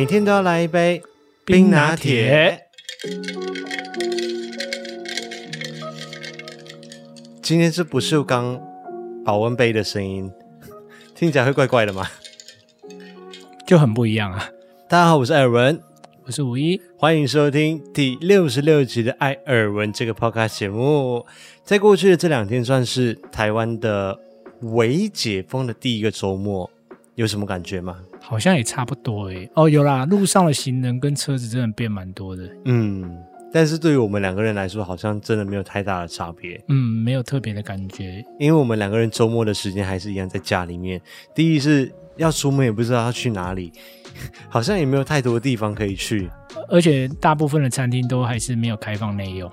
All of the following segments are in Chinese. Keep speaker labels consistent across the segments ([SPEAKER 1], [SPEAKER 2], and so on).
[SPEAKER 1] 每天都要来一杯冰拿铁。今天是不锈钢保温杯的声音，听起来会怪怪的吗？
[SPEAKER 2] 就很不一样啊！
[SPEAKER 1] 大家好，我是艾尔文，
[SPEAKER 2] 我是五一，
[SPEAKER 1] 欢迎收听第六十六集的艾尔文这个 podcast 节目。在过去的这两天，算是台湾的微解封的第一个周末，有什么感觉吗？
[SPEAKER 2] 好像也差不多诶。哦，有啦，路上的行人跟车子真的变蛮多的。
[SPEAKER 1] 嗯，但是对于我们两个人来说，好像真的没有太大的差别。
[SPEAKER 2] 嗯，没有特别的感觉，
[SPEAKER 1] 因为我们两个人周末的时间还是一样在家里面。第一是要出门，也不知道要去哪里，好像也没有太多的地方可以去，
[SPEAKER 2] 而且大部分的餐厅都还是没有开放内用。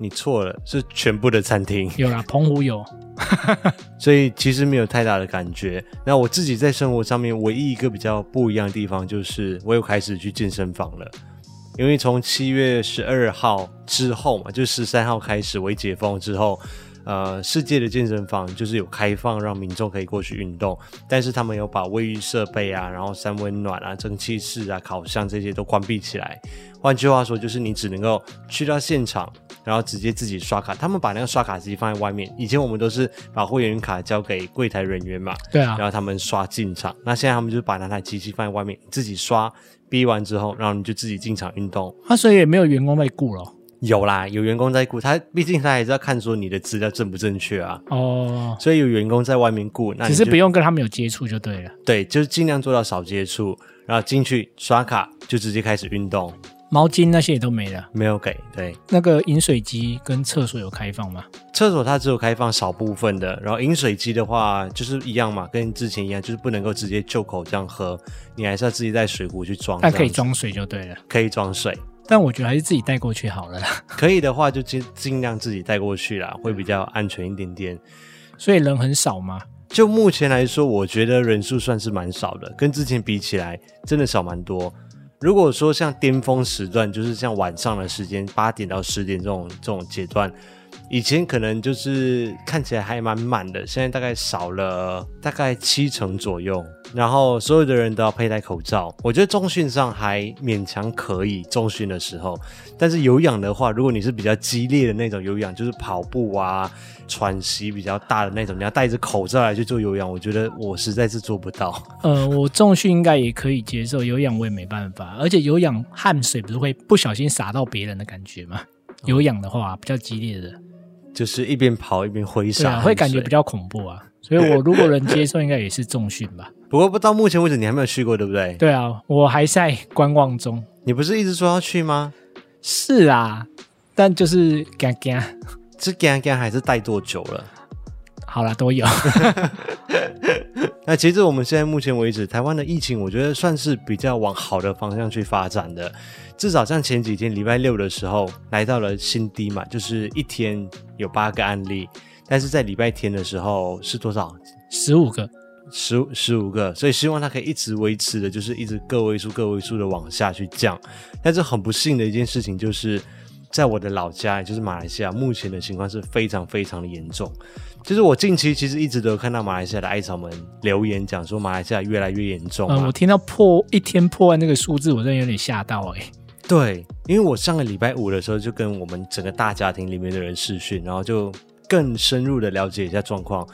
[SPEAKER 1] 你错了，是全部的餐厅
[SPEAKER 2] 有啦，澎湖有，
[SPEAKER 1] 所以其实没有太大的感觉。那我自己在生活上面唯一一个比较不一样的地方，就是我又开始去健身房了。因为从七月十二号之后嘛，就十三号开始为解封之后，呃，世界的健身房就是有开放让民众可以过去运动，但是他们有把卫浴设备啊，然后三温暖啊、蒸汽室啊、烤箱这些都关闭起来。换句话说，就是你只能够去到现场。然后直接自己刷卡，他们把那个刷卡机放在外面。以前我们都是把会员卡交给柜台人员嘛，
[SPEAKER 2] 对啊，
[SPEAKER 1] 然后他们刷进场。那现在他们就把那台机器放在外面，自己刷，逼完之后，然后你就自己进场运动。
[SPEAKER 2] 他、啊、所以也没有员工在顾了？
[SPEAKER 1] 有啦，有员工在顾。他毕竟他还是要看说你的资料正不正确啊。
[SPEAKER 2] 哦，
[SPEAKER 1] 所以有员工在外面顾，那
[SPEAKER 2] 只是不用跟他们有接触就对了。
[SPEAKER 1] 对，就是尽量做到少接触，然后进去刷卡就直接开始运动。
[SPEAKER 2] 毛巾那些也都没了，
[SPEAKER 1] 没有给。对，
[SPEAKER 2] 那个饮水机跟厕所有开放吗？
[SPEAKER 1] 厕所它只有开放少部分的，然后饮水机的话就是一样嘛，跟之前一样，就是不能够直接就口这样喝，你还是要自己带水壶去装。
[SPEAKER 2] 但可以装水就对了，
[SPEAKER 1] 可以装水，
[SPEAKER 2] 但我觉得还是自己带过去好了啦。
[SPEAKER 1] 可以的话就尽尽量自己带过去啦，会比较安全一点点。
[SPEAKER 2] 所以人很少吗？
[SPEAKER 1] 就目前来说，我觉得人数算是蛮少的，跟之前比起来，真的少蛮多。如果说像巅峰时段，就是像晚上的时间，八点到十点这种这种阶段，以前可能就是看起来还蛮满的，现在大概少了大概七成左右。然后所有的人都要佩戴口罩，我觉得重训上还勉强可以，重训的时候。但是有氧的话，如果你是比较激烈的那种有氧，就是跑步啊。喘息比较大的那种，你要戴着口罩来去做有氧，我觉得我实在是做不到。
[SPEAKER 2] 呃，我重训应该也可以接受，有氧我也没办法。而且有氧汗水不是会不小心洒到别人的感觉吗？有氧的话比较激烈的，
[SPEAKER 1] 就是一边跑一边挥洒，
[SPEAKER 2] 啊，会感觉比较恐怖啊。所以我如果能接受，应该也是重训吧。
[SPEAKER 1] 不过不到目前为止你还没有去过，对不对？
[SPEAKER 2] 对啊，我还在观望中。
[SPEAKER 1] 你不是一直说要去吗？
[SPEAKER 2] 是啊，但就是干干。
[SPEAKER 1] 是干干还是待多久了？
[SPEAKER 2] 好了，都有。
[SPEAKER 1] 那其实我们现在目前为止，台湾的疫情，我觉得算是比较往好的方向去发展的。至少像前几天礼拜六的时候，来到了新低嘛，就是一天有八个案例。但是在礼拜天的时候是多少？
[SPEAKER 2] 十五个，
[SPEAKER 1] 十十五个。所以希望它可以一直维持的，就是一直个位数、个位数的往下去降。但是很不幸的一件事情就是。在我的老家，也就是马来西亚，目前的情况是非常非常的严重。就是我近期其实一直都有看到马来西亚的艾草们留言讲说，马来西亚越来越严重。
[SPEAKER 2] 嗯，我听到破一天破万那个数字，我真的有点吓到哎、欸。
[SPEAKER 1] 对，因为我上个礼拜五的时候就跟我们整个大家庭里面的人视讯，然后就更深入的了解一下状况。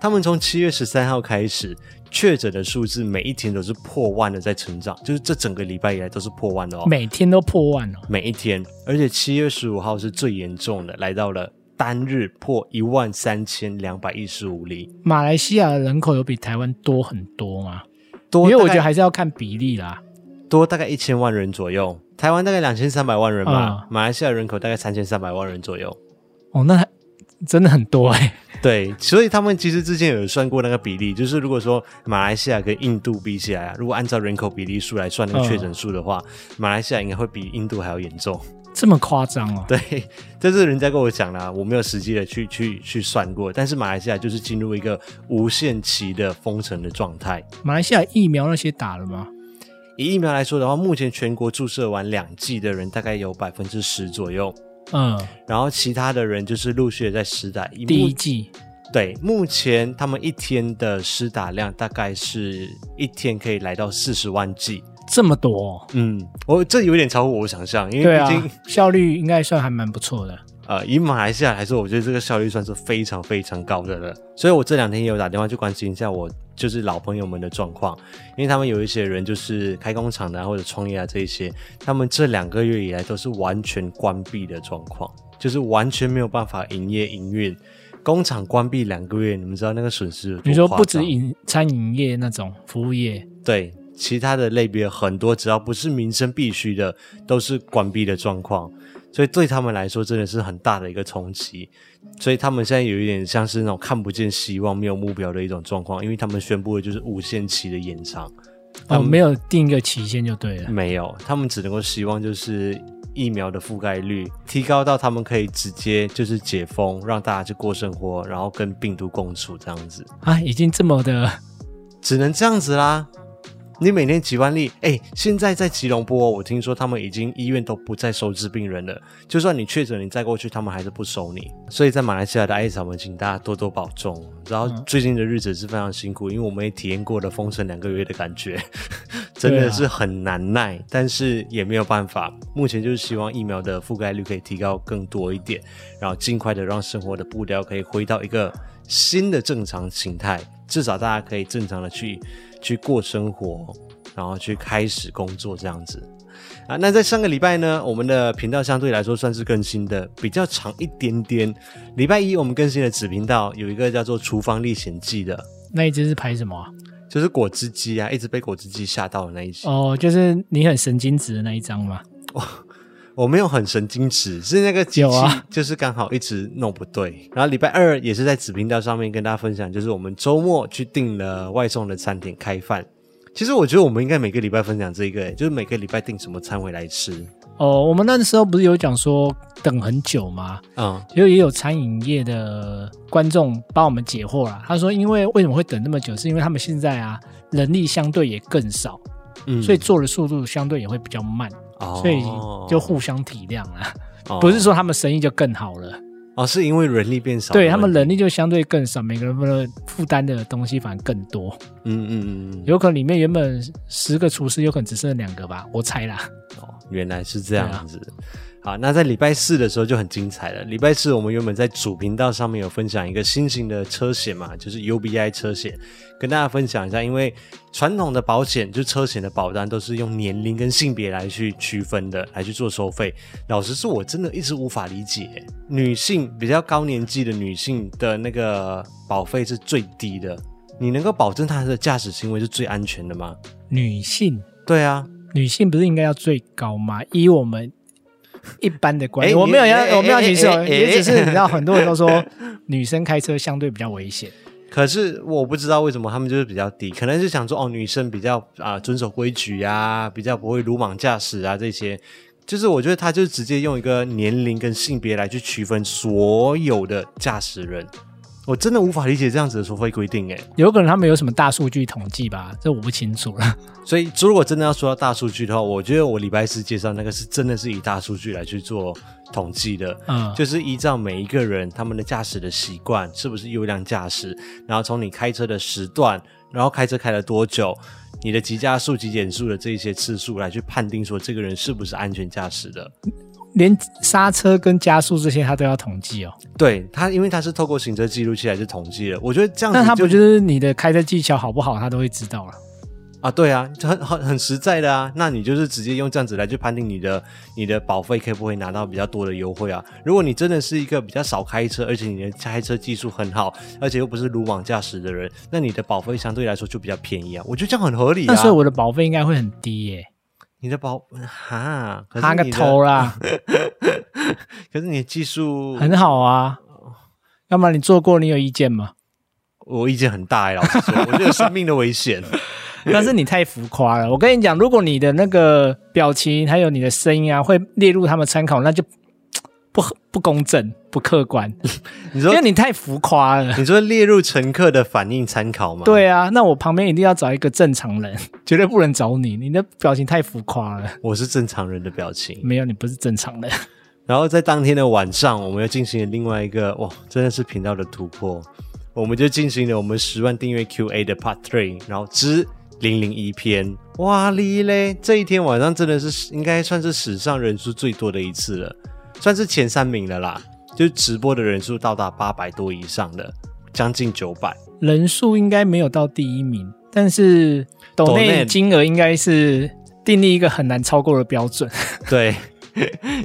[SPEAKER 1] 他们从七月十三号开始。确诊的数字每一天都是破万的在成长，就是这整个礼拜以来都是破万的哦，
[SPEAKER 2] 每天都破万哦，
[SPEAKER 1] 每一天，而且七月十五号是最严重的，来到了单日破一万三千两百一十五例。
[SPEAKER 2] 马来西亚的人口有比台湾多很多吗？多，因为我觉得还是要看比例啦，
[SPEAKER 1] 多大概一千万人左右，台湾大概两千三百万人吧，嗯，马来西亚人口大概三千三百万人左右。
[SPEAKER 2] 哦，那真的很多哎，欸。
[SPEAKER 1] 对，所以他们其实之前有算过那个比例，就是如果说马来西亚跟印度比起来啊，如果按照人口比例数来算那个确诊数的话，嗯，马来西亚应该会比印度还要严重。
[SPEAKER 2] 这么夸张哦？
[SPEAKER 1] 对，这是人家跟我讲的，我没有实际的去去去算过。但是马来西亚就是进入一个无限期的封城的状态。
[SPEAKER 2] 马来西亚疫苗那些打了吗？
[SPEAKER 1] 以疫苗来说的话，目前全国注射完两剂的人大概有百分之十左右。
[SPEAKER 2] 嗯，
[SPEAKER 1] 然后其他的人就是陆续在施打
[SPEAKER 2] 第一剂。
[SPEAKER 1] 对，目前他们一天的施打量大概是一天可以来到四十万剂，
[SPEAKER 2] 这么多，
[SPEAKER 1] 嗯，我这有点超乎我想象，因为
[SPEAKER 2] 对
[SPEAKER 1] 毕竟、
[SPEAKER 2] 啊、效率应该算还蛮不错的。
[SPEAKER 1] 呃，以马来西亚来说，我觉得这个效率算是非常非常高的了。所以我这两天也有打电话去关心一下我就是老朋友们的状况，因为他们有一些人就是开工厂的、啊、或者创业啊这一些，他们这两个月以来都是完全关闭的状况，就是完全没有办法营业营运。工厂关闭两个月，你们知道那个损失有多？
[SPEAKER 2] 你说不止饮餐饮业那种服务业，
[SPEAKER 1] 对，其他的类别很多，只要不是民生必须的，都是关闭的状况。所以对他们来说，真的是很大的一个冲击。所以他们现在有一点像是那种看不见希望、没有目标的一种状况，因为他们宣布的就是无限期的延长。
[SPEAKER 2] 哦，没有定一个期限就对了。
[SPEAKER 1] 没有，他们只能够希望就是。疫苗的覆盖率提高到他们可以直接就是解封，让大家去过生活，然后跟病毒共处这样子
[SPEAKER 2] 啊，已经这么的，
[SPEAKER 1] 只能这样子啦。你每天几万例，哎、欸，现在在吉隆坡，我听说他们已经医院都不再收治病人了。就算你确诊，你再过去，他们还是不收你。所以在马来西亚的艾草们，请大家多多保重。然后最近的日子是非常辛苦，因为我们也体验过了封城两个月的感觉，真的是很难耐。啊、但是也没有办法，目前就是希望疫苗的覆盖率可以提高更多一点，然后尽快的让生活的步调可以回到一个新的正常形态，至少大家可以正常的去。去过生活，然后去开始工作这样子啊。那在上个礼拜呢，我们的频道相对来说算是更新的比较长一点点。礼拜一我们更新的子频道有一个叫做《厨房历险记》的，
[SPEAKER 2] 那一只是拍什么啊？
[SPEAKER 1] 就是果汁机啊，一直被果汁机吓到的那一集。
[SPEAKER 2] 哦，就是你很神经质的那一张吗？
[SPEAKER 1] 哦，我没有很神经质，是那个机器就是刚好一直弄不对。啊、然后礼拜二也是在子频道上面跟大家分享，就是我们周末去订了外送的餐点开饭。其实我觉得我们应该每个礼拜分享这个，就是每个礼拜订什么餐回来吃。
[SPEAKER 2] 哦，我们那时候不是有讲说等很久吗？
[SPEAKER 1] 嗯，
[SPEAKER 2] 因为也有餐饮业的观众帮我们解惑了。他说，因为为什么会等那么久，是因为他们现在啊人力相对也更少，嗯，所以做的速度相对也会比较慢。所以就互相体谅啊，哦、不是说他们生意就更好了
[SPEAKER 1] 哦，是因为人力变少，
[SPEAKER 2] 对他们人力就相对更少，每个人的负担的东西反而更多。
[SPEAKER 1] 嗯嗯嗯，
[SPEAKER 2] 有可能里面原本十个厨师，有可能只剩两个吧，我猜啦。
[SPEAKER 1] 哦，原来是这样子。好，那在礼拜四的时候就很精彩了。礼拜四我们原本在主频道上面有分享一个新型的车险嘛，就是 UBI 车险，跟大家分享一下。因为传统的保险，就车险的保单都是用年龄跟性别来去区分的，来去做收费。老实说，我真的一直无法理解，女性比较高年纪的女性的那个保费是最低的，你能够保证她的驾驶行为是最安全的吗？
[SPEAKER 2] 女性？
[SPEAKER 1] 对啊，
[SPEAKER 2] 女性不是应该要最高吗？以我们。一般的观念，我没有要，我没有歧视，也只是你知道，很多人都说 女生开车相对比较危险。
[SPEAKER 1] 可是我不知道为什么他们就是比较低，可能是想说哦，女生比较啊遵守规矩呀，比较不会鲁莽驾驶啊这些。就是我觉得他就直接用一个年龄跟性别来去区分所有的驾驶人。我真的无法理解这样子的收费规定，哎，
[SPEAKER 2] 有可能他们有什么大数据统计吧？这我不清楚了。
[SPEAKER 1] 所以，如果真的要说到大数据的话，我觉得我礼拜四介绍那个是真的是以大数据来去做统计的，嗯，就是依照每一个人他们的驾驶的习惯是不是优良驾驶，然后从你开车的时段，然后开车开了多久，你的急加速、急减速的这些次数来去判定说这个人是不是安全驾驶的。
[SPEAKER 2] 连刹车跟加速这些，他都要统计哦。
[SPEAKER 1] 对他，因为他是透过行车记录器来去统计的。我觉得这样子，
[SPEAKER 2] 那他不就是你的开车技巧好不好，他都会知道了
[SPEAKER 1] 啊？对啊，很很很实在的啊。那你就是直接用这样子来去判定你的你的保费可不可以拿到比较多的优惠啊？如果你真的是一个比较少开车，而且你的开车技术很好，而且又不是鲁莽驾驶的人，那你的保费相对来说就比较便宜啊。我觉得这样很合理啊。
[SPEAKER 2] 那所以我的保费应该会很低耶。
[SPEAKER 1] 你的保哈，
[SPEAKER 2] 哈个头啦！
[SPEAKER 1] 可是你的技术
[SPEAKER 2] 很好啊，要么你做过，你有意见吗？
[SPEAKER 1] 我意见很大哎，老实说，我觉得生命的危险。
[SPEAKER 2] 但是你太浮夸了。我跟你讲，如果你的那个表情还有你的声音啊，会列入他们参考，那就。不不公正，不客观。你说，因为你太浮夸了。
[SPEAKER 1] 你说列入乘客的反应参考吗？
[SPEAKER 2] 对啊，那我旁边一定要找一个正常人，绝对不能找你。你的表情太浮夸了。
[SPEAKER 1] 我是正常人的表情。
[SPEAKER 2] 没有，你不是正常人。
[SPEAKER 1] 然后在当天的晚上，我们又进行了另外一个哇，真的是频道的突破。我们就进行了我们十万订阅 QA 的 Part Three，然后之零零一篇，哇哩嘞！这一天晚上真的是应该算是史上人数最多的一次了，算是前三名了啦。就是直播的人数到达八百多以上的，将近九百。
[SPEAKER 2] 人数应该没有到第一名，但是抖内金额应该是订立一个很难超过的标准。
[SPEAKER 1] 对。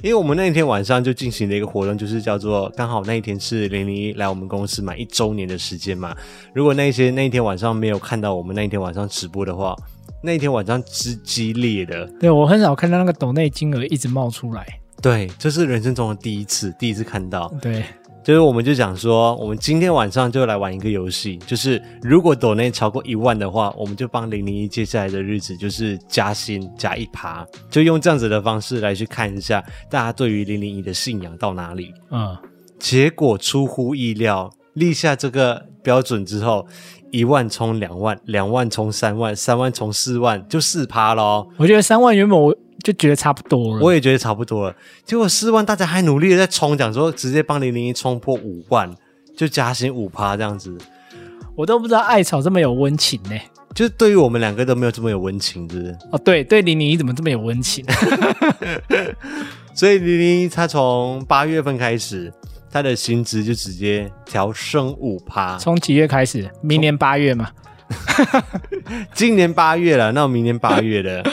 [SPEAKER 1] 因为我们那一天晚上就进行了一个活动，就是叫做刚好那一天是零零一来我们公司满一周年的时间嘛。如果那些那一天晚上没有看到我们那一天晚上直播的话，那一天晚上之激烈的。
[SPEAKER 2] 对，我很少看到那个抖内金额一直冒出来。
[SPEAKER 1] 对，这是人生中的第一次，第一次看到。
[SPEAKER 2] 对。
[SPEAKER 1] 就是我们就讲说，我们今天晚上就来玩一个游戏，就是如果抖内超过一万的话，我们就帮零零一接下来的日子就是加薪加一趴，就用这样子的方式来去看一下大家对于零零一的信仰到哪里。嗯，结果出乎意料，立下这个标准之后，一万冲两万，两万冲三万，三万冲四万，就四趴咯。
[SPEAKER 2] 我觉得三万原本我。就觉得差不多了，
[SPEAKER 1] 我也觉得差不多了。结果四万，大家还努力的在冲，讲说直接帮零零一冲破五万，就加薪五趴这样子。
[SPEAKER 2] 我都不知道艾草这么有温情呢，
[SPEAKER 1] 就是对于我们两个都没有这么有温情，是不是？
[SPEAKER 2] 哦，对，对零零一怎么这么有温情？
[SPEAKER 1] 所以零零一他从八月份开始，他的薪资就直接调升五趴。
[SPEAKER 2] 从几月开始？明年八月嘛？
[SPEAKER 1] 今年八月了，那我明年八月了。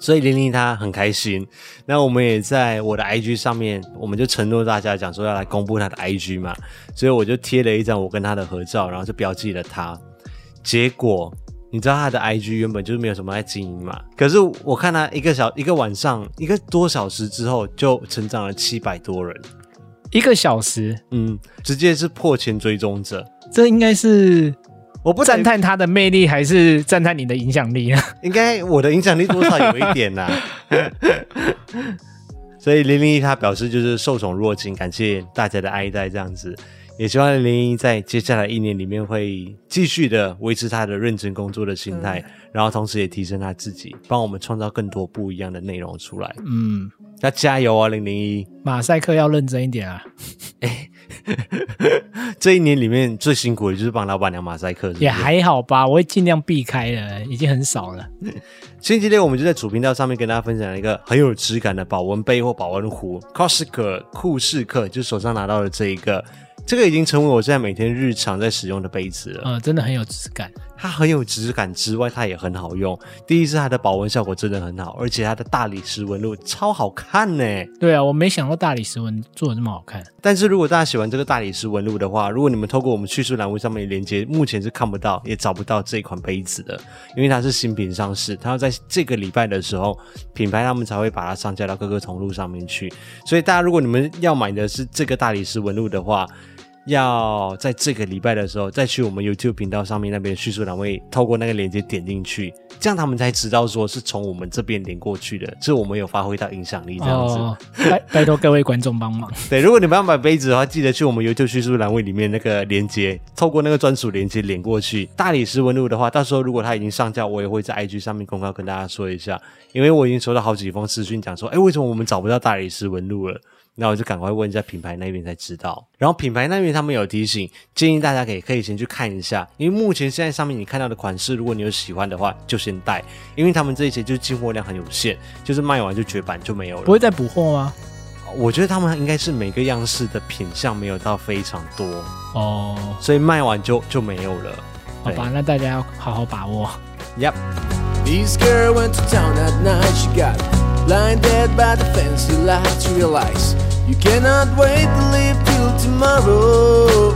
[SPEAKER 1] 所以玲玲她很开心，那我们也在我的 IG 上面，我们就承诺大家讲说要来公布她的 IG 嘛，所以我就贴了一张我跟她的合照，然后就标记了她。结果你知道她的 IG 原本就是没有什么在经营嘛，可是我看她一个小一个晚上一个多小时之后就成长了七百多人，
[SPEAKER 2] 一个小时，
[SPEAKER 1] 嗯，直接是破千追踪者，
[SPEAKER 2] 这应该是。我不赞叹他的魅力，还是赞叹你的影响力啊？
[SPEAKER 1] 应该我的影响力多少有一点呐、啊。所以零零一他表示就是受宠若惊，感谢大家的爱戴，这样子也希望零零一在接下来一年里面会继续的维持他的认真工作的心态，嗯、然后同时也提升他自己，帮我们创造更多不一样的内容出来。嗯，要加油啊，零零一！
[SPEAKER 2] 马赛克要认真一点啊！
[SPEAKER 1] 欸 这一年里面最辛苦的就是帮老板娘马赛克是是？
[SPEAKER 2] 也还好吧，我会尽量避开了，已经很少了。
[SPEAKER 1] 星期六我们就在主频道上面跟大家分享了一个很有质感的保温杯或保温壶，Corsair 酷士克，就手上拿到的这一个。这个已经成为我现在每天日常在使用的杯子了。
[SPEAKER 2] 嗯，真的很有质感。
[SPEAKER 1] 它很有质感之外，它也很好用。第一是它的保温效果真的很好，而且它的大理石纹路超好看呢。
[SPEAKER 2] 对啊，我没想到大理石纹做的这么好看。
[SPEAKER 1] 但是如果大家喜欢这个大理石纹路的话，如果你们透过我们叙述栏位上面的链接，目前是看不到也找不到这款杯子的，因为它是新品上市，它要在这个礼拜的时候，品牌他们才会把它上架到各个通路上面去。所以大家如果你们要买的是这个大理石纹路的话，要在这个礼拜的时候再去我们 YouTube 频道上面那边叙述栏位，透过那个链接点进去，这样他们才知道说是从我们这边连过去的，是我们有发挥到影响力这样子。
[SPEAKER 2] 哦、拜 拜托各位观众帮忙。
[SPEAKER 1] 对，如果你们要买杯子的话，记得去我们 YouTube 叙述栏位里面那个链接，透过那个专属连接连过去。大理石纹路的话，到时候如果它已经上架，我也会在 IG 上面公告跟大家说一下，因为我已经收到好几封私讯讲说，哎，为什么我们找不到大理石纹路了？那我就赶快问一下品牌那边才知道，然后品牌那边他们有提醒，建议大家可以可以先去看一下，因为目前现在上面你看到的款式，如果你有喜欢的话，就先带，因为他们这一些就是进货量很有限，就是卖完就绝版就没有了。
[SPEAKER 2] 不会再补货吗？
[SPEAKER 1] 我觉得他们应该是每个样式的品相没有到非常多
[SPEAKER 2] 哦，
[SPEAKER 1] 所以卖完就就没有了。
[SPEAKER 2] 好吧，那大家要好好把握。
[SPEAKER 1] Yep。
[SPEAKER 2] You cannot wait to live till tomorrow.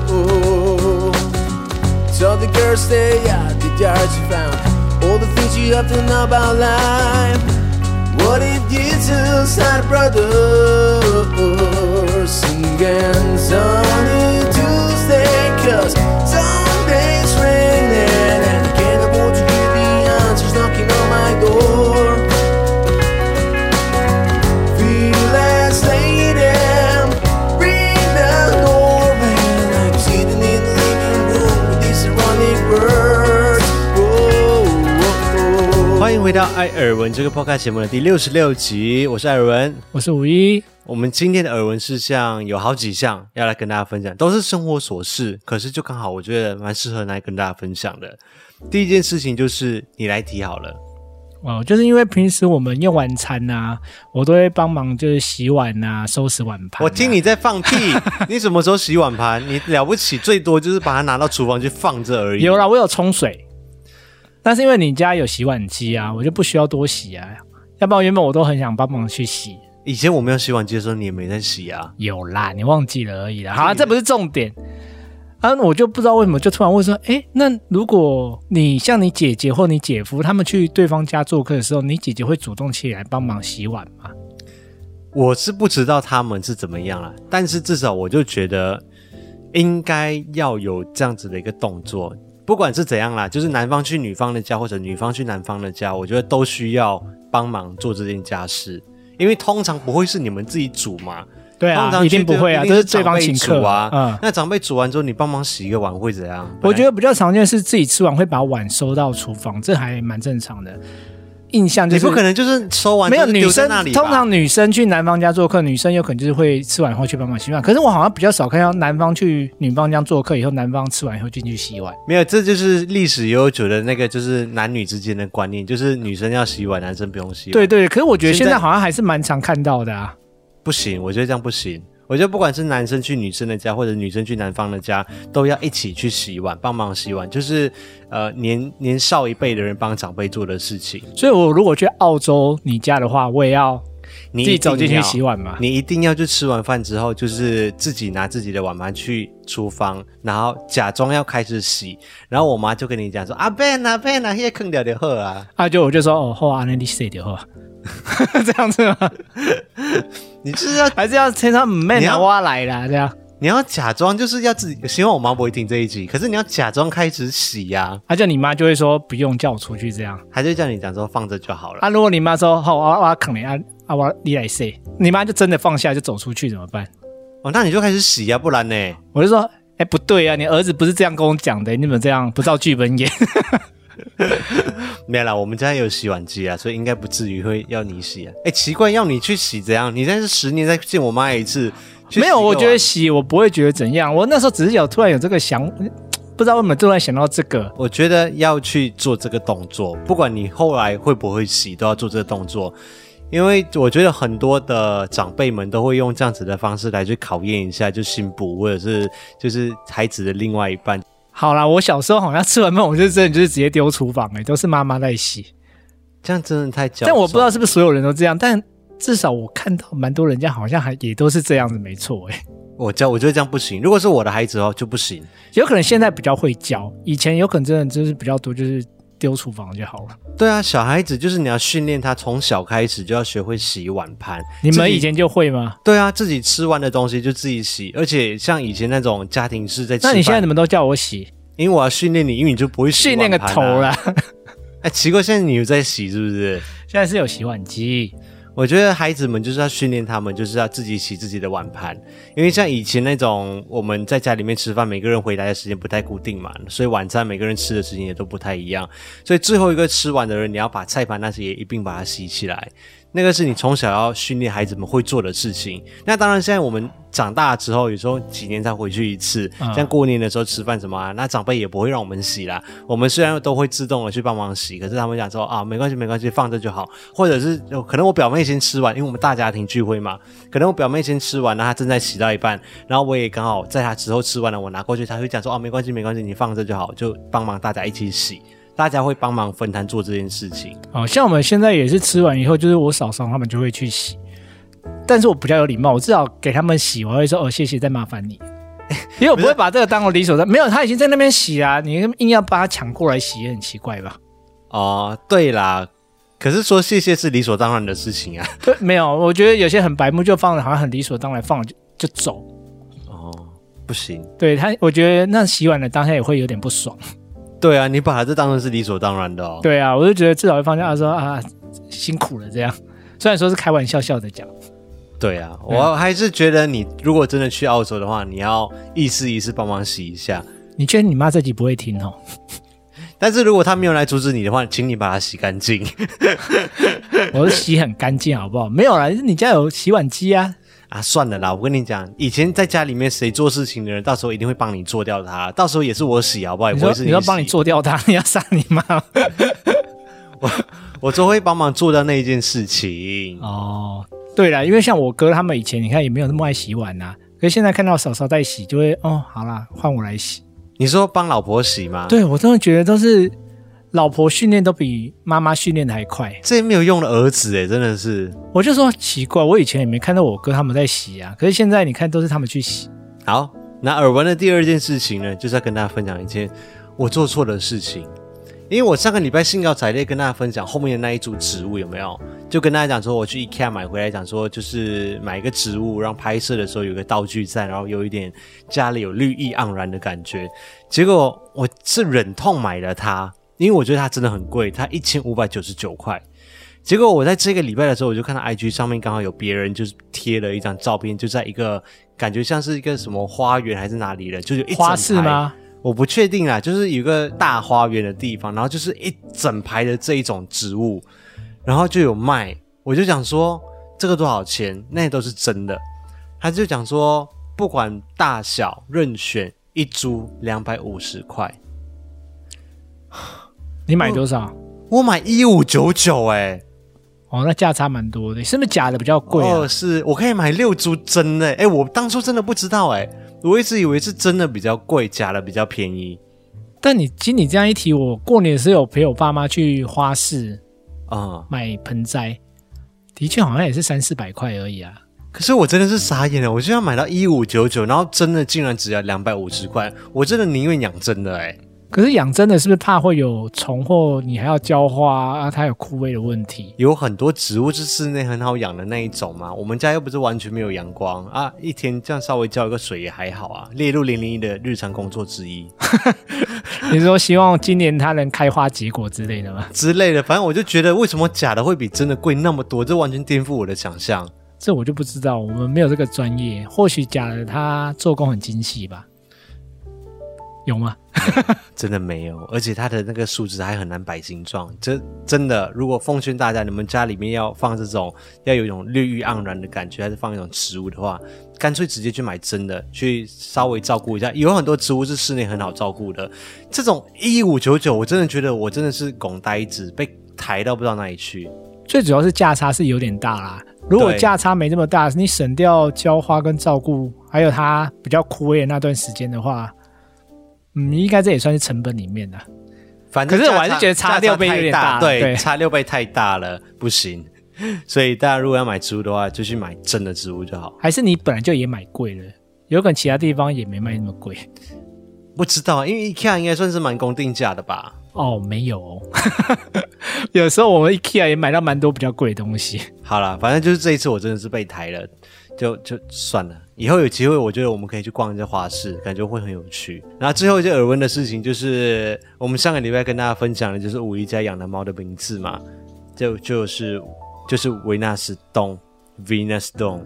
[SPEAKER 2] So the girls stay at the yard you found. All the things you have to know about life. What if Jesus had brothers? Singing Sunday, Tuesday, cause
[SPEAKER 1] 到艾尔文这个 podcast 节目的第六十六集，我是艾尔文，
[SPEAKER 2] 我是五一。
[SPEAKER 1] 我们今天的耳闻事项有好几项要来跟大家分享，都是生活琐事，可是就刚好我觉得蛮适合来跟大家分享的。第一件事情就是你来提好了。
[SPEAKER 2] 哦，就是因为平时我们用晚餐呐、啊，我都会帮忙，就是洗碗呐、啊，收拾碗盘、啊。
[SPEAKER 1] 我听你在放屁，你什么时候洗碗盘？你了不起，最多就是把它拿到厨房去放着而已。
[SPEAKER 2] 有啦，我有冲水，但是因为你家有洗碗机啊，我就不需要多洗啊。要不然原本我都很想帮忙去洗。
[SPEAKER 1] 以前我没有洗碗机的时候，你也没在洗啊？
[SPEAKER 2] 有啦，你忘记了而已啦。好啊，这不是重点。啊，我就不知道为什么就突然问说，哎，那如果你像你姐姐或你姐夫他们去对方家做客的时候，你姐姐会主动起来帮忙洗碗吗？
[SPEAKER 1] 我是不知道他们是怎么样了，但是至少我就觉得应该要有这样子的一个动作，不管是怎样啦，就是男方去女方的家或者女方去男方的家，我觉得都需要帮忙做这件家事，因为通常不会是你们自己煮嘛。
[SPEAKER 2] 对啊，一定不会啊，都是对方请客啊。
[SPEAKER 1] 嗯，那长辈煮完之后，你帮忙洗一个碗会怎样？
[SPEAKER 2] 我觉得比较常见是自己吃完会把碗收到厨房，这还蛮正常的。印象就是
[SPEAKER 1] 你不可能就是收完
[SPEAKER 2] 没有女生，通常女生去男方家做客，女生有可能就是会吃完以后去帮忙洗碗。可是我好像比较少看到男方去女方家做客以后，男方吃完以后进去洗碗。
[SPEAKER 1] 没有，这就是历史悠久的那个，就是男女之间的观念，就是女生要洗碗，男生不用洗碗。
[SPEAKER 2] 对对，可是我觉得现在好像还是蛮常看到的啊。
[SPEAKER 1] 不行，我觉得这样不行。我觉得不管是男生去女生的家，或者女生去男方的家，都要一起去洗碗，帮忙洗碗，就是呃年年少一辈的人帮长辈做的事情。
[SPEAKER 2] 所以，我如果去澳洲你家的话，我也要自己走进去洗碗嘛。
[SPEAKER 1] 你一定要就吃完饭之后，就是自己拿自己的碗盘去厨房，然后假装要开始洗，然后我妈就跟你讲说：“阿伯阿伯那些坑掉的喝啊。”啊，
[SPEAKER 2] 就我就说：“哦，好啊，那你洗掉好。” 这样子吗？
[SPEAKER 1] 你就是要
[SPEAKER 2] 还是要称他妹拿挖来啦？这样
[SPEAKER 1] 你要假装就是要自己，希望我妈不会听这一集。可是你要假装开始洗呀、啊，
[SPEAKER 2] 而且你妈就会说不用叫我出去，这样
[SPEAKER 1] 还是叫你讲说放着就好了。
[SPEAKER 2] 啊，如果你妈说好，我我肯定啊啊我你来洗，你妈就真的放下就走出去怎么办？
[SPEAKER 1] 哦，那你就开始洗呀、啊，不然呢？
[SPEAKER 2] 我就说，哎、欸，不对啊，你儿子不是这样跟我讲的，你怎么这样不照剧本演？
[SPEAKER 1] 没啦，我们家有洗碗机啊，所以应该不至于会要你洗啊。哎，奇怪，要你去洗怎样？你现在是十年再见我妈一次，
[SPEAKER 2] 没有，我觉得洗我不会觉得怎样。我那时候只是有突然有这个想，不知道为什么突然想到这个。
[SPEAKER 1] 我觉得要去做这个动作，不管你后来会不会洗，都要做这个动作，因为我觉得很多的长辈们都会用这样子的方式来去考验一下，就新补或者是就是孩子的另外一半。
[SPEAKER 2] 好啦，我小时候好像吃完饭，我就真的就是直接丢厨房，哎，都是妈妈在洗，
[SPEAKER 1] 这样真的太娇。
[SPEAKER 2] 但我不知道是不是所有人都这样，但至少我看到蛮多人家好像还也都是这样子，没错，哎。
[SPEAKER 1] 我教，我觉得这样不行。如果是我的孩子哦，就不行。
[SPEAKER 2] 有可能现在比较会教，以前有可能真的就是比较多，就是丢厨房就好了。
[SPEAKER 1] 对啊，小孩子就是你要训练他从小开始就要学会洗碗盘。
[SPEAKER 2] 你们以前就会吗？
[SPEAKER 1] 对啊，自己吃完的东西就自己洗，而且像以前那种家庭式在吃。
[SPEAKER 2] 那你现在怎么都叫我洗？
[SPEAKER 1] 因为我要训练你，因为你就不会。训练个头啦！哎，奇怪，现在你有在洗是不是？
[SPEAKER 2] 现在是有洗碗机。
[SPEAKER 1] 我觉得孩子们就是要训练他们，就是要自己洗自己的碗盘。因为像以前那种我们在家里面吃饭，每个人回来的时间不太固定嘛，所以晚餐每个人吃的时间也都不太一样。所以最后一个吃完的人，你要把菜盘那些也一并把它洗起来。那个是你从小要训练孩子们会做的事情。那当然，现在我们长大之后，有时候几年才回去一次，像过年的时候吃饭什么啊，那长辈也不会让我们洗啦。我们虽然都会自动的去帮忙洗，可是他们讲说啊，没关系，没关系，放着就好。或者是可能我表妹先吃完，因为我们大家庭聚会嘛，可能我表妹先吃完，那她正在洗到一半，然后我也刚好在她之后吃完了，我拿过去，她会讲说啊，没关系，没关系，你放着就好，就帮忙大家一起洗。大家会帮忙分摊做这件事情。
[SPEAKER 2] 哦，像我们现在也是吃完以后，就是我嫂嫂他们就会去洗，但是我比较有礼貌，我至少给他们洗，我会说哦谢谢，再麻烦你，因为我不会把这个当做理所当然。没有，他已经在那边洗啦，你硬要把他抢过来洗，也很奇怪吧？
[SPEAKER 1] 哦，对啦，可是说谢谢是理所当然的事情啊。
[SPEAKER 2] 对，没有，我觉得有些很白目，就放着好像很理所当然，放了就就走。
[SPEAKER 1] 哦，不行。
[SPEAKER 2] 对他，我觉得那洗碗的当下也会有点不爽。
[SPEAKER 1] 对啊，你把它这当成是理所当然的哦。
[SPEAKER 2] 对啊，我就觉得至少会放下说啊，辛苦了这样。虽然说是开玩笑笑的讲。
[SPEAKER 1] 对啊，我还是觉得你如果真的去澳洲的话，你要意思意思帮忙洗一下。
[SPEAKER 2] 你觉得你妈这集不会听哦？
[SPEAKER 1] 但是如果她没有来阻止你的话，请你把它洗干净。
[SPEAKER 2] 我是洗很干净，好不好？没有啦，你家有洗碗机啊。
[SPEAKER 1] 啊，算了啦，我跟你讲，以前在家里面谁做事情的人，到时候一定会帮你做掉他，到时候也是我洗，好不好？也不会是你，
[SPEAKER 2] 你要帮你做掉他，你要杀你妈？
[SPEAKER 1] 我我都会帮忙做掉那一件事情。
[SPEAKER 2] 哦，对了，因为像我哥他们以前，你看也没有那么爱洗碗呐、啊，可是现在看到嫂嫂在洗，就会哦，好啦，换我来洗。
[SPEAKER 1] 你说帮老婆洗吗？
[SPEAKER 2] 对，我真的觉得都是。老婆训练都比妈妈训练的还快，
[SPEAKER 1] 这没有用的儿子哎，真的是。
[SPEAKER 2] 我就说奇怪，我以前也没看到我哥他们在洗啊，可是现在你看都是他们去洗。
[SPEAKER 1] 好，那耳闻的第二件事情呢，就是要跟大家分享一件我做错的事情。因为我上个礼拜兴高采烈跟大家分享后面的那一组植物有没有？就跟大家讲说，我去 IKEA 买回来，讲说就是买一个植物，让拍摄的时候有个道具在，然后有一点家里有绿意盎然的感觉。结果我是忍痛买了它。因为我觉得它真的很贵，它一千五百九十九块。结果我在这个礼拜的时候，我就看到 IG 上面刚好有别人就是贴了一张照片，就在一个感觉像是一个什么花园还是哪里的，就有一。
[SPEAKER 2] 花市吗？
[SPEAKER 1] 我不确定啦，就是有一个大花园的地方，然后就是一整排的这一种植物，然后就有卖。我就想说这个多少钱？那都是真的。他就讲说不管大小任选，一株两百五十块。
[SPEAKER 2] 你买多少？
[SPEAKER 1] 我，我买一五九九，哎，
[SPEAKER 2] 哦，那价差蛮多的，是不是假的比较贵啊？
[SPEAKER 1] 哦，是我可以买六株真的，哎，我当初真的不知道，哎，我一直以为是真的比较贵，假的比较便宜。
[SPEAKER 2] 但你经你这样一提，我过年是有陪我爸妈去花市啊，嗯，买盆栽，的确好像也是三四百块而已啊。
[SPEAKER 1] 可是我真的是傻眼了，我就要买到一五九九，然后真的竟然只要两百五十块，我真的宁愿养真的，哎。
[SPEAKER 2] 可是养真的是不是怕会有虫，或你还要浇花啊？它有枯萎的问题。
[SPEAKER 1] 有很多植物是室内很好养的那一种嘛。我们家又不是完全没有阳光啊，一天这样稍微浇一个水也还好啊，列入零零一的日常工作之一。
[SPEAKER 2] 你说希望今年它能开花结果之类的吗？
[SPEAKER 1] 之类的，反正我就觉得为什么假的会比真的贵那么多，这完全颠覆我的想象。
[SPEAKER 2] 这我就不知道，我们没有这个专业。或许假的它做工很精细吧。有吗？
[SPEAKER 1] 真的没有，而且它的那个树枝还很难摆形状。这真的，如果奉劝大家，你们家里面要放这种，要有一种绿意盎然的感觉，还是放一种植物的话，干脆直接去买真的，去稍微照顾一下。有很多植物是室内很好照顾的。这种一五九九，我真的觉得我真的是拱呆子，被抬到不知道哪里去。
[SPEAKER 2] 最主要是价差是有点大啦。如果价差没这么大，你省掉浇花跟照顾，还有它比较枯萎的那段时间的话。嗯，应该这也算是成本里面的，
[SPEAKER 1] 反正
[SPEAKER 2] 可是我还是觉得差六倍有点大，
[SPEAKER 1] 对，对差六倍太大了，不行。所以大家如果要买植物的话，就去买真的植物就好。
[SPEAKER 2] 还是你本来就也买贵了，有可能其他地方也没卖那么贵。
[SPEAKER 1] 不知道，因为 IKEA 应该算是蛮公定价的吧？
[SPEAKER 2] 哦，没有哦，有时候我们 IKEA 也买到蛮多比较贵的东西。
[SPEAKER 1] 好了，反正就是这一次我真的是被抬了，就就算了。以后有机会，我觉得我们可以去逛一下花市，感觉会很有趣。然后最后一件耳闻的事情，就是我们上个礼拜跟大家分享的，就是五一家养的猫的名字嘛，就就是就是维纳斯东 （Venus Dawn）。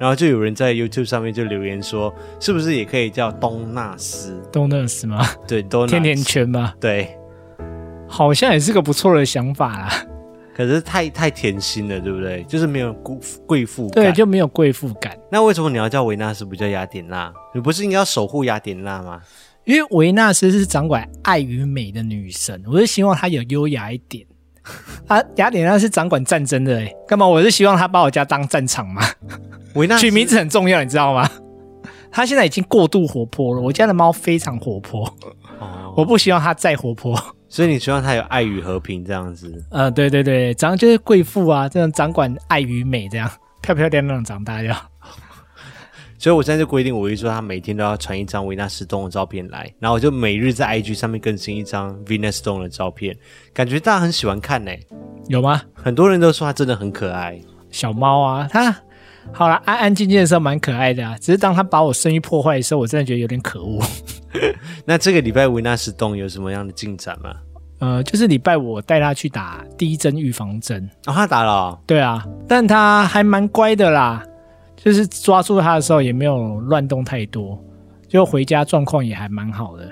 [SPEAKER 1] 然后就有人在 YouTube 上面就留言说，是不是也可以叫东纳斯？
[SPEAKER 2] 东纳斯吗？
[SPEAKER 1] 对，东
[SPEAKER 2] 甜甜圈吗？
[SPEAKER 1] 对，
[SPEAKER 2] 好像也是个不错的想法啦。
[SPEAKER 1] 可是太太甜心了，对不对？就是没有贵贵妇感，
[SPEAKER 2] 对，就没有贵妇感。
[SPEAKER 1] 那为什么你要叫维纳斯，不叫雅典娜？你不是应该要守护雅典娜吗？
[SPEAKER 2] 因为维纳斯是掌管爱与美的女神，我是希望她有优雅一点。啊，雅典娜是掌管战争的，哎，干嘛？我是希望她把我家当战场吗。维纳斯 取名字很重要，你知道吗？她现在已经过度活泼了，我家的猫非常活泼，哦，我不希望它再活泼。
[SPEAKER 1] 所以你希望他有爱与和平这样子？
[SPEAKER 2] 呃，对对对，长就是贵妇啊，这样掌管爱与美，这样 漂漂亮亮长大呀。
[SPEAKER 1] 所以我现在就规定，我一说他每天都要传一张维纳斯东的照片来，然后我就每日在 IG 上面更新一张 Venus Stone 的照片，感觉大家很喜欢看呢、欸。
[SPEAKER 2] 有吗？
[SPEAKER 1] 很多人都说他真的很可爱，
[SPEAKER 2] 小猫啊，它好了，安安静静的时候蛮可爱的啊，只是当它把我生意破坏的时候，我真的觉得有点可恶。
[SPEAKER 1] 那这个礼拜维纳斯洞有什么样的进展吗？
[SPEAKER 2] 呃，就是礼拜五我带他去打第一针预防针。
[SPEAKER 1] 哦，他打了哦？
[SPEAKER 2] 对啊，但他还蛮乖的啦，就是抓住他的时候也没有乱动太多，就回家状况也还蛮好的。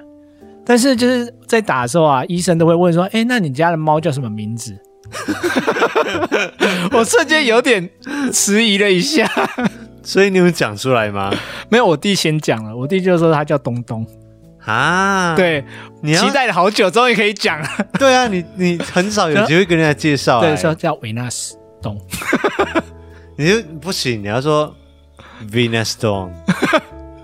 [SPEAKER 2] 但是就是在打的时候啊，医生都会问说：“哎，那你家的猫叫什么名字？” 我瞬间有点迟疑了一下。
[SPEAKER 1] 所以你有讲出来吗？
[SPEAKER 2] 没有，我弟先讲了。我弟就说他叫东东
[SPEAKER 1] 啊。
[SPEAKER 2] 对，你期待了好久，终于可以讲了。
[SPEAKER 1] 对啊，你你很少有机会跟人家介绍。
[SPEAKER 2] 对，说叫维纳斯东。
[SPEAKER 1] 你就不行，你要说 Venus Stone。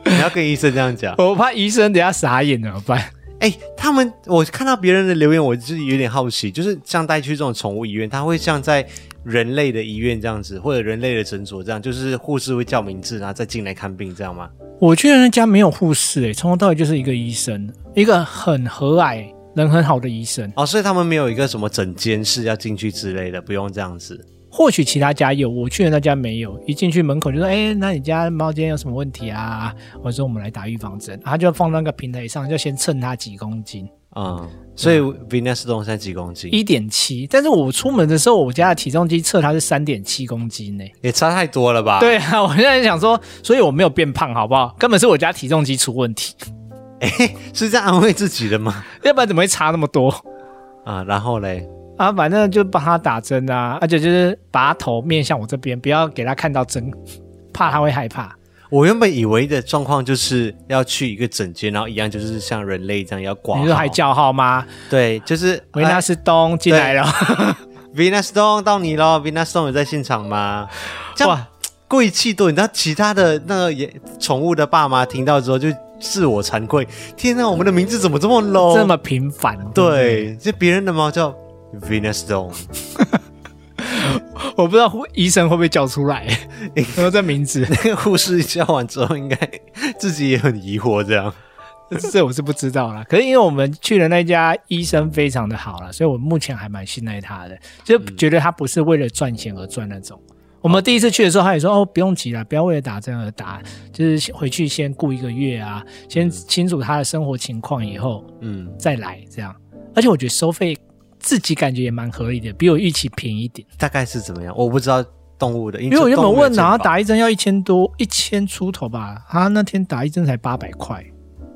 [SPEAKER 1] 你要跟医生这样讲，
[SPEAKER 2] 我怕医生等下傻眼怎么办？
[SPEAKER 1] 哎、欸，他们我看到别人的留言，我就是有点好奇，就是像带去这种宠物医院，他会像在人类的医院这样子，或者人类的诊所这样，就是护士会叫名字，然后再进来看病，这样吗？
[SPEAKER 2] 我去人家没有护士、欸，哎，从头到尾就是一个医生，一个很和蔼、人很好的医生。
[SPEAKER 1] 哦，所以他们没有一个什么诊间室要进去之类的，不用这样子。
[SPEAKER 2] 或许其他家有，我去的那家没有。一进去门口就说：“哎、欸，那你家猫今天有什么问题啊？”我说：“我们来打预防针。”他就放那个平台上，就先称它几公斤。
[SPEAKER 1] 嗯，所以 Venus 东现在几公斤？
[SPEAKER 2] 一点七。但是我出门的时候，我家的体重机测它是三点七公斤呢，
[SPEAKER 1] 也差太多了吧？
[SPEAKER 2] 对啊，我现在想说，所以我没有变胖，好不好？根本是我家体重机出问题。
[SPEAKER 1] 哎、欸，是这样安慰自己的吗？
[SPEAKER 2] 要不然怎么会差那么多？
[SPEAKER 1] 啊，然后嘞？
[SPEAKER 2] 啊，反正就帮他打针啊，而且就是把他头面向我这边，不要给他看到针，怕他会害怕。
[SPEAKER 1] 我原本以为的状况就是要去一个诊间，然后一样就是像人类这样要挂。
[SPEAKER 2] 你说还叫号吗？
[SPEAKER 1] 对，就是
[SPEAKER 2] 维纳斯东进来了
[SPEAKER 1] ，Venus 东到你了，Venus 东有在现场吗？哇，贵气多！你知道其他的那个也宠物的爸妈听到之后就自我惭愧，天哪，我们的名字怎么这么 low，
[SPEAKER 2] 这么平凡？
[SPEAKER 1] 对，就别人的猫叫。Venus Stone，
[SPEAKER 2] 我不知道医生会不会叫出来，然后这名字，
[SPEAKER 1] 那个护士叫完之后，应该自己也很疑惑，这样，
[SPEAKER 2] 这我是不知道啦。可是因为我们去的那家医生非常的好了，所以我目前还蛮信赖他的，就觉得他不是为了赚钱而赚那种。嗯、我们第一次去的时候，他也说哦，不用急了，不要为了打针而打，就是回去先顾一个月啊，先清楚他的生活情况以后，嗯，再来这样。而且我觉得收费。自己感觉也蛮合理的，比我预期便宜一点。
[SPEAKER 1] 大概是怎么样？我不知道动物的，因
[SPEAKER 2] 为我原本问然后打一针要一千多，一千出头吧。他那天打一针才八百块，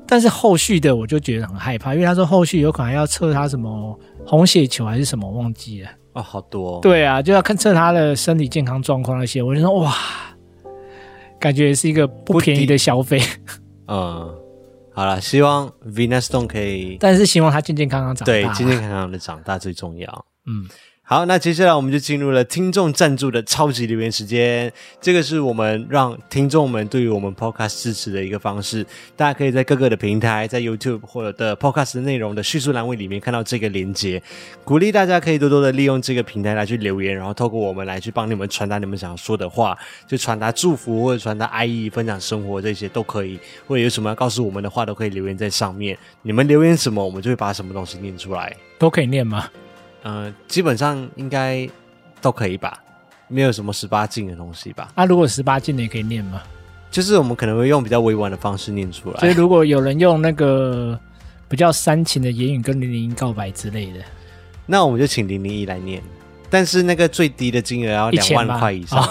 [SPEAKER 2] 但是后续的我就觉得很害怕，因为他说后续有可能要测他什么红血球还是什么，忘记了。
[SPEAKER 1] 哦，好多哦。
[SPEAKER 2] 对啊，就要看测他的身体健康状况那些。我就说哇，感觉是一个不便宜的消费。
[SPEAKER 1] 嗯。好了，希望 Venus Stone 可以，
[SPEAKER 2] 但是希望他健健康康长大。
[SPEAKER 1] 对，健健康康的长大最重要。嗯。好，那接下来我们就进入了听众赞助的超级留言时间。这个是我们让听众们对于我们 Podcast 支持的一个方式。大家可以在各个的平台，在 YouTube 或者的 Podcast 内容的叙述栏位里面看到这个连接。鼓励大家可以多多的利用这个平台来去留言，然后透过我们来去帮你们传达你们想要说的话，就传达祝福或者传达爱意、分享生活这些都可以。或者有什么要告诉我们的话，都可以留言在上面。你们留言什么，我们就会把什么东西念出来。
[SPEAKER 2] 都可以念吗？
[SPEAKER 1] 呃，基本上应该都可以吧，没有什么十八禁的东西吧？
[SPEAKER 2] 啊、如果十八禁的也可以念吗？
[SPEAKER 1] 就是我们可能会用比较委婉的方式念出来。
[SPEAKER 2] 所以如果有人用那个比较煽情的言语跟零零一告白之类的，
[SPEAKER 1] 那我们就请零零一来念。但是那个最低的金额要两万块以上。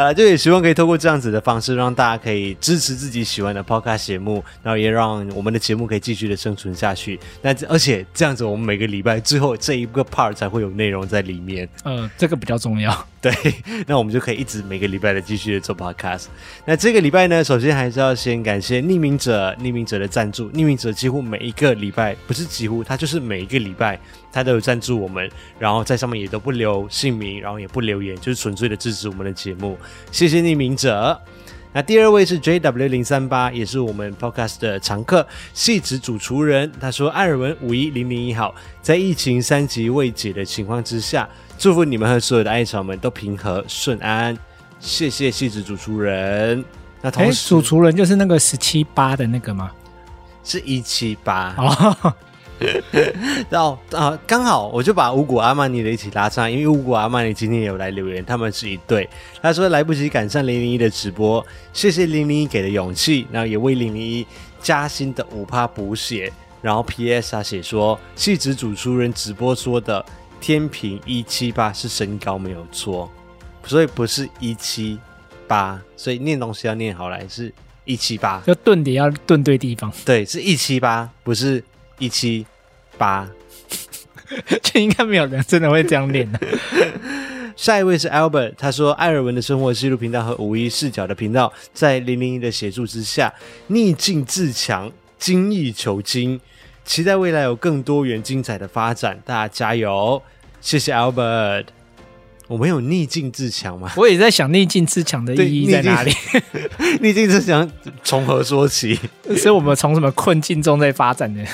[SPEAKER 1] 呃，就也希望可以透过这样子的方式，让大家可以支持自己喜欢的 Podcast 节目，然后也让我们的节目可以继续的生存下去。那而且这样子，我们每个礼拜最后这一个 part 才会有内容在里面。
[SPEAKER 2] 嗯、呃，这个比较重要。
[SPEAKER 1] 对，那我们就可以一直每个礼拜的继续的做 Podcast。那这个礼拜呢，首先还是要先感谢匿名者，匿名者的赞助。匿名者几乎每一个礼拜，不是几乎，他就是每一个礼拜他都有赞助我们，然后在上面也都不留姓名，然后也不留言，就是纯粹的支持我们的节目。谢谢匿名者。那第二位是 JW 零三八，也是我们 Podcast 的常客，戏子主厨人。他说：“艾尔文五一零零一好，在疫情三级未解的情况之下，祝福你们和所有的爱巢们都平和顺安。”谢谢戏子主厨人。那同时，
[SPEAKER 2] 主厨人就是那个十七八的那个吗？
[SPEAKER 1] 是一七八。哦 然后啊，刚好我就把五谷阿曼尼的一起拉上，因为五谷阿曼尼今天也有来留言，他们是一对。他说来不及赶上零零一的直播，谢谢零零一给的勇气，然后也为零零一加薪的五趴补血。然后 P.S. 他写说，戏子主厨人直播说的天平一七八是身高没有错，所以不是一七八，所以念东西要念好来是一七八，
[SPEAKER 2] 就顿点要顿对地方，
[SPEAKER 1] 对，是一七八，不是。一七八，
[SPEAKER 2] 这应该没有人真的会这样练的。
[SPEAKER 1] 下一位是 Albert，他说艾尔文的生活记录频道和五一视角的频道，在零零一的协助之下，逆境自强，精益求精，期待未来有更多元精彩的发展，大家加油！谢谢 Albert。我们有逆境自强吗？
[SPEAKER 2] 我也在想逆境自强的意义在哪里？
[SPEAKER 1] 逆境自强从何说起？
[SPEAKER 2] 所以我们从什么困境中在发展呢？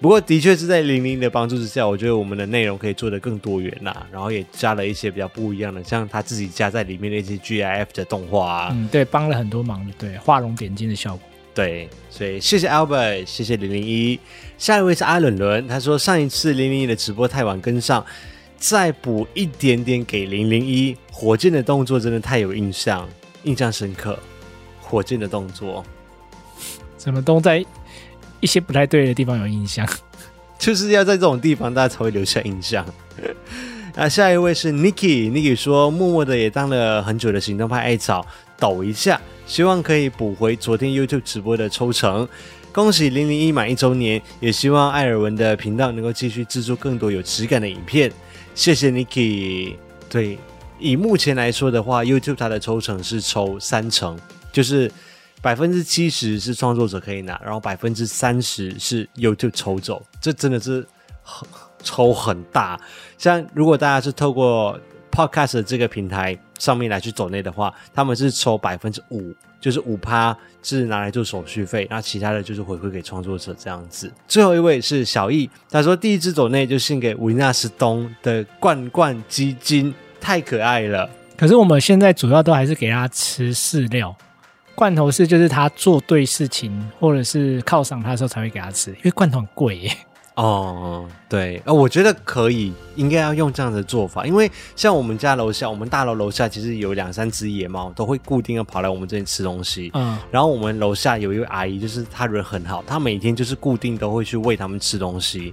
[SPEAKER 1] 不过的确是在零零的帮助之下，我觉得我们的内容可以做得更多元啦。然后也加了一些比较不一样的，像他自己加在里面的一些 GIF 的动画啊，
[SPEAKER 2] 嗯，对，帮了很多忙，对，画龙点睛的效果。
[SPEAKER 1] 对，所以谢谢 Albert，谢谢零零一。下一位是阿伦伦，他说上一次零零一的直播太晚跟上。再补一点点给零零一，火箭的动作真的太有印象，印象深刻。火箭的动作，
[SPEAKER 2] 怎么都在一些不太对的地方有印象，
[SPEAKER 1] 就是要在这种地方大家才会留下印象。那 下一位是 Niki，Niki 说默默的也当了很久的行动派艾草，抖一下，希望可以补回昨天 YouTube 直播的抽成。恭喜零零一满一周年，也希望艾尔文的频道能够继续制作更多有质感的影片。谢谢 Niki。对，以目前来说的话，YouTube 它的抽成是抽三成，就是百分之七十是创作者可以拿，然后百分之三十是 YouTube 抽走。这真的是很抽很大。像如果大家是透过 Podcast 这个平台上面来去走内的话，他们是抽百分之五。就是五趴是拿来做手续费，那其他的就是回馈给创作者这样子。最后一位是小易，他说第一支抖内就献给维纳斯东的罐罐基金，太可爱了。
[SPEAKER 2] 可是我们现在主要都还是给他吃饲料，罐头是就是他做对事情或者是犒赏他的时候才会给他吃，因为罐头很贵耶。
[SPEAKER 1] 哦，对，呃，我觉得可以，应该要用这样的做法，因为像我们家楼下，我们大楼楼下其实有两三只野猫，都会固定的跑来我们这里吃东西。嗯，然后我们楼下有一位阿姨，就是她人很好，她每天就是固定都会去喂它们吃东西。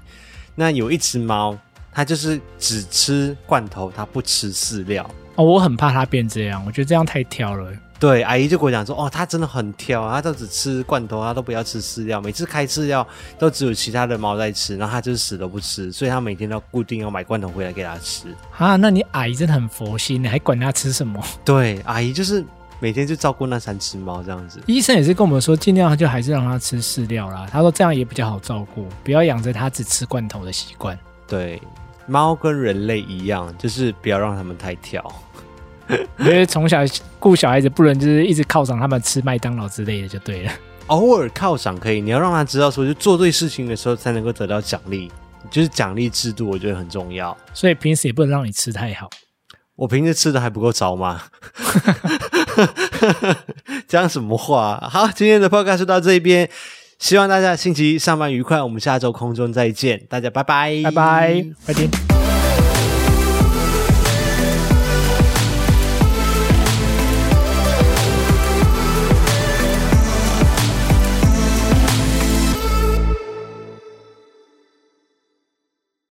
[SPEAKER 1] 那有一只猫，它就是只吃罐头，它不吃饲料。
[SPEAKER 2] 哦，我很怕它变这样，我觉得这样太挑了。
[SPEAKER 1] 对，阿姨就跟我讲说，哦，他真的很挑啊，他都只吃罐头，他都不要吃饲料，每次开饲料都只有其他的猫在吃，然后他就是死都不吃，所以他每天都固定要买罐头回来给他吃。
[SPEAKER 2] 啊，那你阿姨真的很佛心，你还管他吃什么？
[SPEAKER 1] 对，阿姨就是每天就照顾那三只猫这样子。
[SPEAKER 2] 医生也是跟我们说，尽量就还是让他吃饲料啦。他说这样也比较好照顾，不要养着他只吃罐头的习惯。
[SPEAKER 1] 对，猫跟人类一样，就是不要让他们太挑。
[SPEAKER 2] 因为从小顾小孩子，不能就是一直犒赏他们吃麦当劳之类的就对了。
[SPEAKER 1] 偶尔犒赏可以，你要让他知道说，就做对事情的时候才能够得到奖励，就是奖励制度，我觉得很重要。
[SPEAKER 2] 所以平时也不能让你吃太好。
[SPEAKER 1] 我平时吃的还不够糟吗？讲什么话？好，今天的 podcast 就到这边，希望大家星期一上班愉快。我们下周空中再见，大家拜拜，
[SPEAKER 2] 拜拜，拜拜。